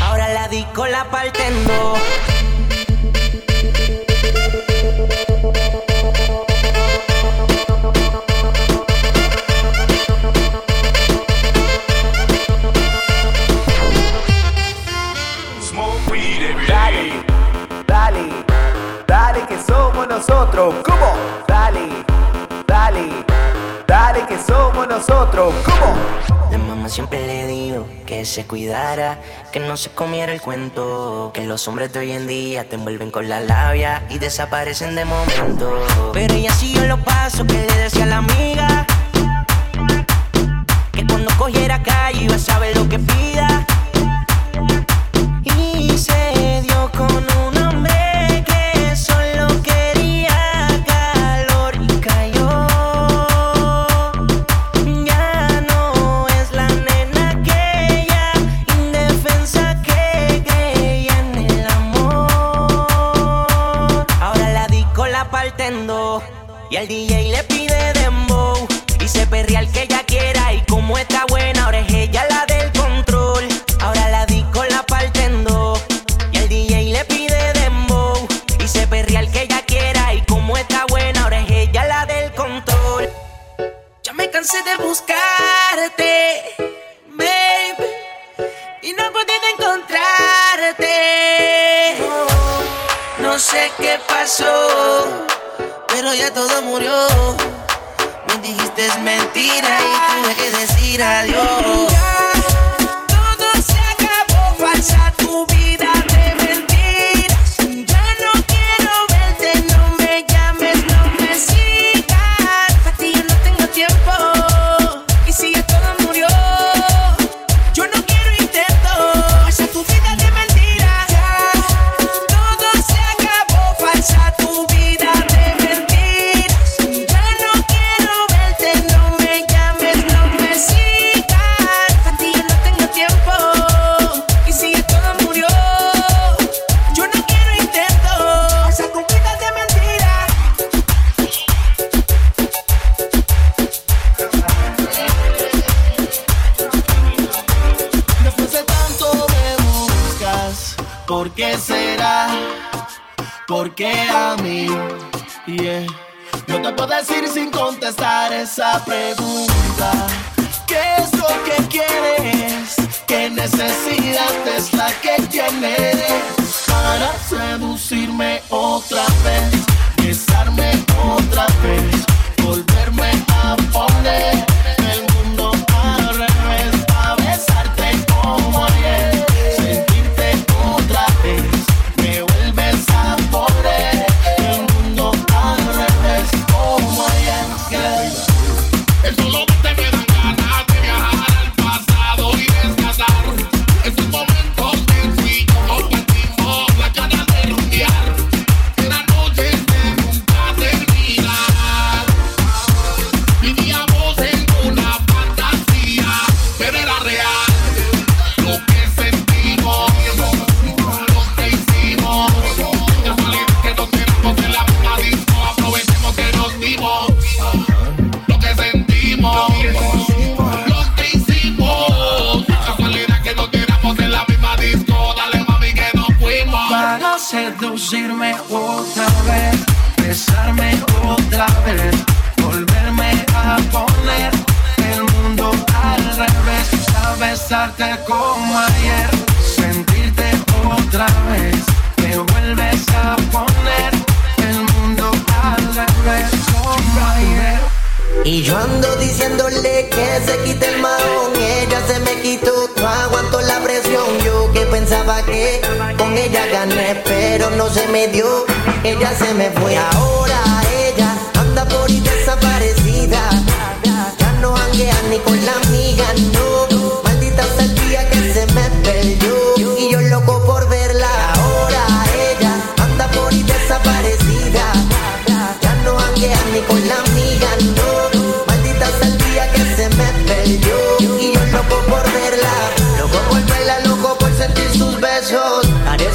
Ahora la disco la parte no. Dale, dale, dale que somos nosotros. ¿Cómo? Dale, dale. Dale que somos nosotros, ¿cómo? La mamá siempre le dijo que se cuidara, que no se comiera el cuento, que los hombres de hoy en día te envuelven con la labia y desaparecen de momento. Pero ella siguió los pasos que le decía la amiga, que cuando cogiera calle iba a saber lo que No sé qué pasó, pero ya todo murió. Me dijiste es mentira y tuve que decir adiós. porque a mí, yeah. No te puedo decir sin contestar esa pregunta. ¿Qué es lo que quieres? ¿Qué necesidad es la que tienes para seducirme otra vez, besarme otra vez, volverme a poner? no se me dio, ella se me fue ahora.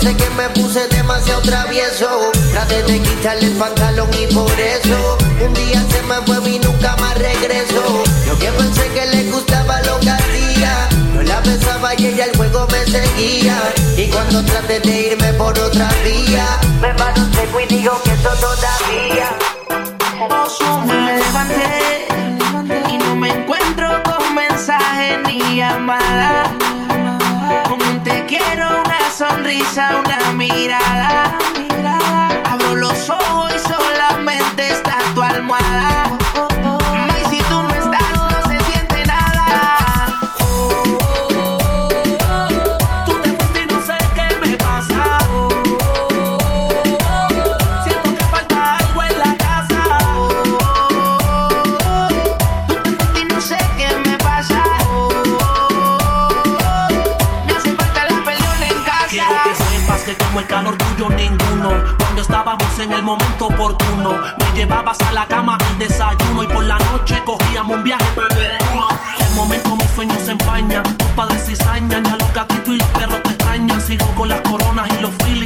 Sé que me puse demasiado travieso. Traté de quitarle el pantalón y por eso un día se me fue y nunca más regreso. Yo que pensé que le gustaba lo que hacía. Yo la besaba y ella el juego me seguía. Y cuando traté de irme por otra vía, me paro seco y digo que eso todavía. Me levanté y no me encuentro con mensajes ni llamadas. Sonrisa, una mirada. Abro los ojos en el momento oportuno. Me llevabas a la cama el desayuno Y por la noche cogíamos un viaje. El momento mis sueños se empañan Tus padres cizañan Y a los gatitos y los perros te extrañan. Sigo con las coronas y los phillies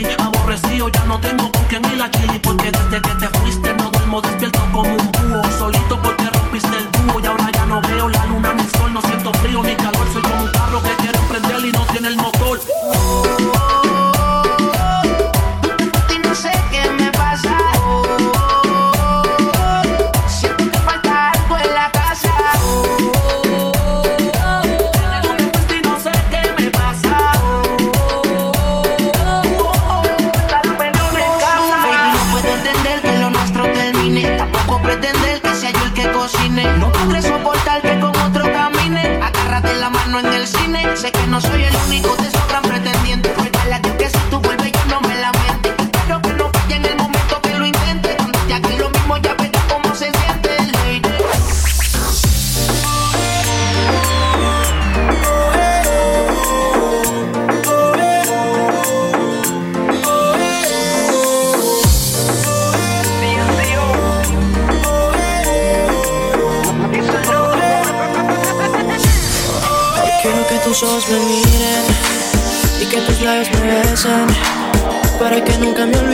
que nunca me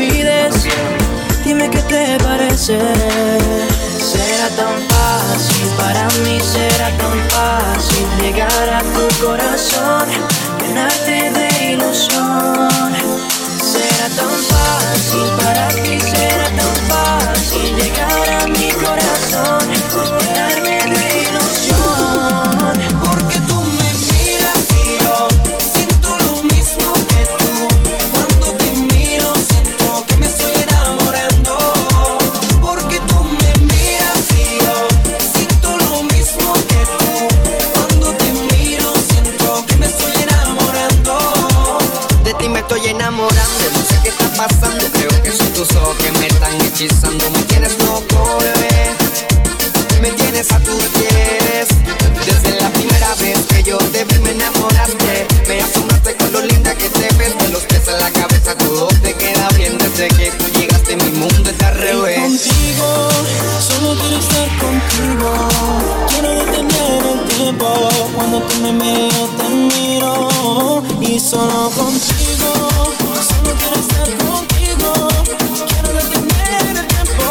solo contigo, solo quiero estar contigo. Quiero detener el tiempo.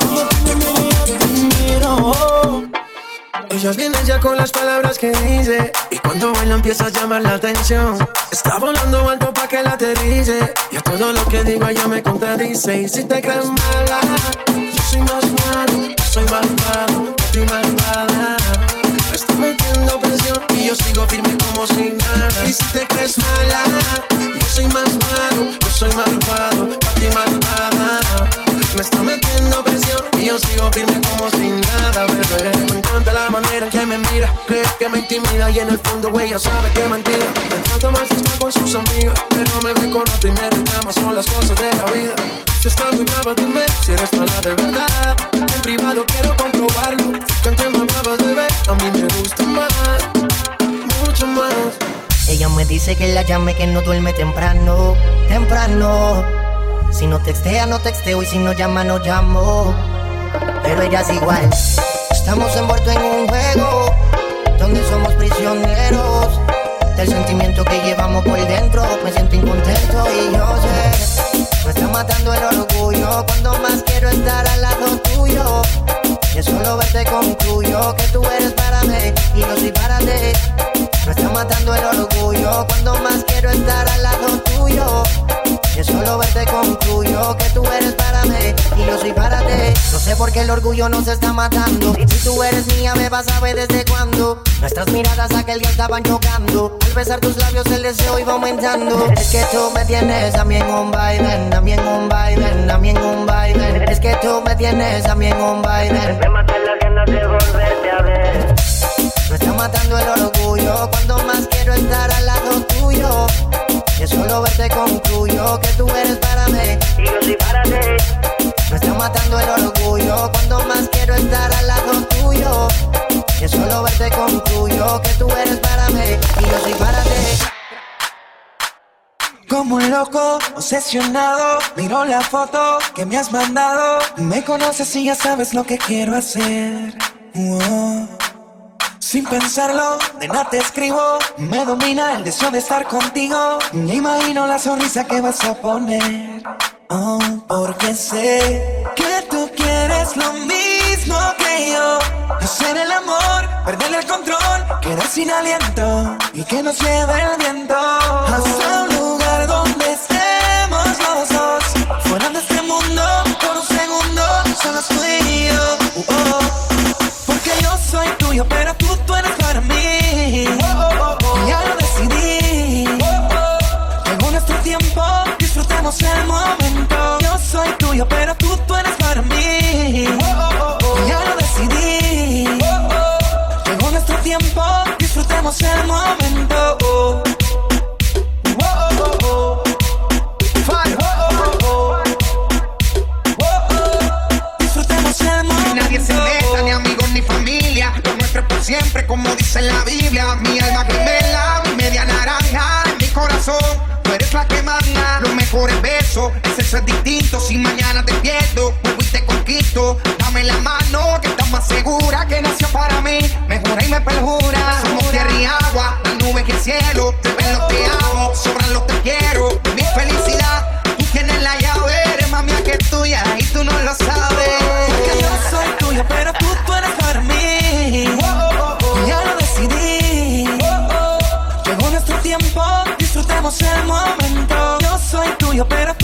Cuando tú me miras, yo te miro. Ellas vienen ya con las palabras que dice Y cuando baila empieza a llamar la atención Está volando alto pa' que la aterrice Y a todo lo que digo ella me contradice Y si te crees mala Yo soy más malo, soy malvado Yo soy malvada Me está metiendo presión Y yo sigo firme como si Y si te crees mala Yo soy más malo, yo soy malvado Pa' ti malvada. Me está metiendo presión Y yo sigo firme como si nada, bebé. Me encanta la manera en que me mira Cree que me intimida y en el fondo ella sabe que mentira. Me encanta más está con sus amigas Pero me ve con otro y me reclama Son las cosas de la vida. Si estás muy brava dime si eres mala de verdad. En privado quiero comprobarlo Me dice que la llame, que no duerme temprano, temprano. Si no textea, no texteo y si no llama, no llamo. Pero ella es igual. Estamos envueltos en un juego donde somos prisioneros del sentimiento que llevamos por dentro. Me siento incontento y yo sé. Me está matando el orgullo cuando No sé por qué el orgullo nos está matando. Si tú eres mía, me vas a ver desde cuándo. Nuestras miradas aquel día estaban chocando. Al besar tus labios, el deseo iba aumentando. Es que tú me tienes a mí en un baile, a mí en un baile, a mí en un baile. Es que tú me tienes a mí en un baile. Me mata la ganas de volverte a ver. Me está matando el orgullo cuando más quiero estar al lado tuyo. Que solo verte concluyo que tú eres para mí y yo soy para ti. Me está matando el orgullo cuando más quiero estar al lado tuyo. Que solo verte concluyo que tú eres para mí y yo soy para ti. Como un loco, obsesionado, miro la foto que me has mandado. Me conoces y ya sabes lo que quiero hacer. Sin pensarlo, de nada te escribo. Me domina el deseo de estar contigo. Me imagino la sonrisa que vas a poner. Porque sé que tú quieres lo mismo que yo. Hacer el amor, perder el control, quedar sin aliento y que nos lleve el viento. Hasta un lugar donde estemos los dos. Fuera de este mundo, por un segundo, solo tú Dame la mano, que estás más segura que nació para mí. Me jura y me perjura. Somos tierra y agua, la nube y el cielo. Te ven lo que amo, sobran lo que quiero. Mi felicidad, tú tienes la llave. Eres más mía que tuya y tú no lo sabes. Porque yo soy tuyo, pero tú, tú eres para mí. Ya lo decidí. Llegó nuestro tiempo, disfrutemos el momento. Yo soy tuyo, pero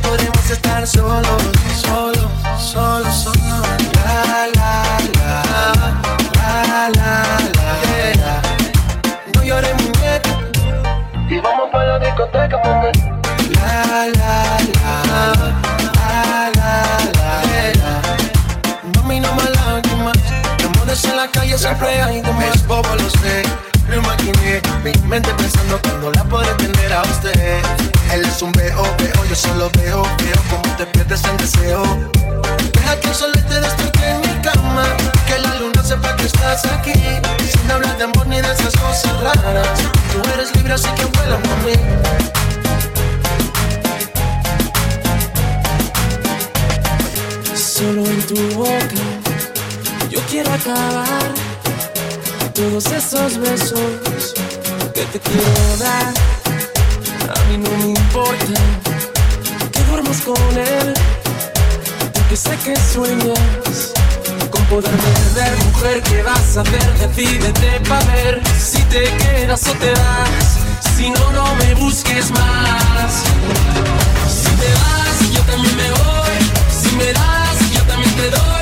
podemos tu boca. Yo quiero acabar todos esos besos que te quiero dar. A mí no me importa que duermas con él, porque sé que sueñas con poder perder. Mujer, ¿qué vas a hacer? Decídete para ver si te quedas o te vas. Si no, no me busques más. Si te vas, yo también me voy. Si me das me quedo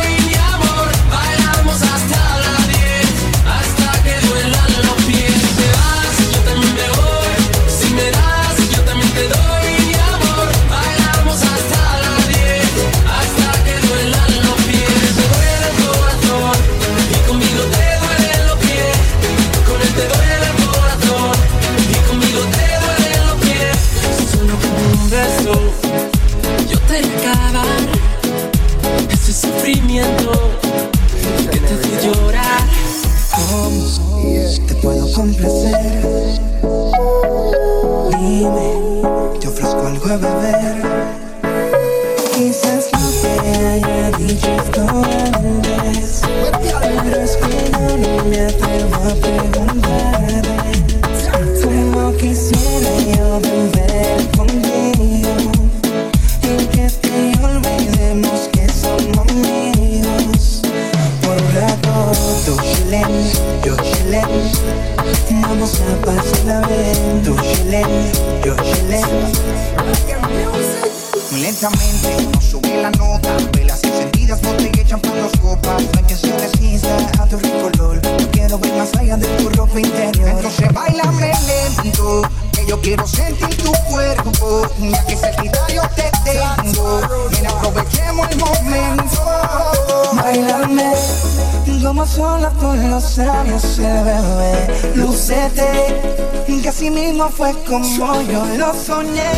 quedé. Y así mismo fue como yo lo soñé.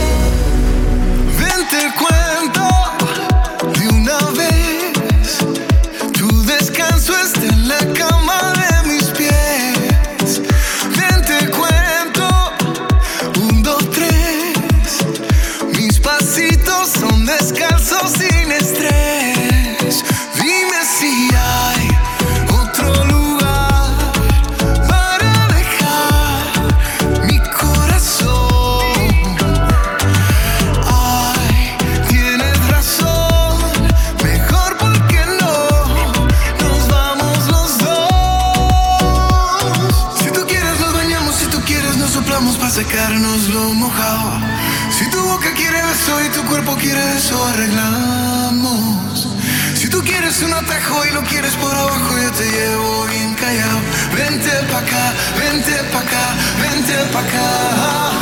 arreglamos. Si tú quieres un atajo y lo quieres por abajo, yo te llevo bien callado. Vente pa' acá, vente pa' acá, vente pa' acá.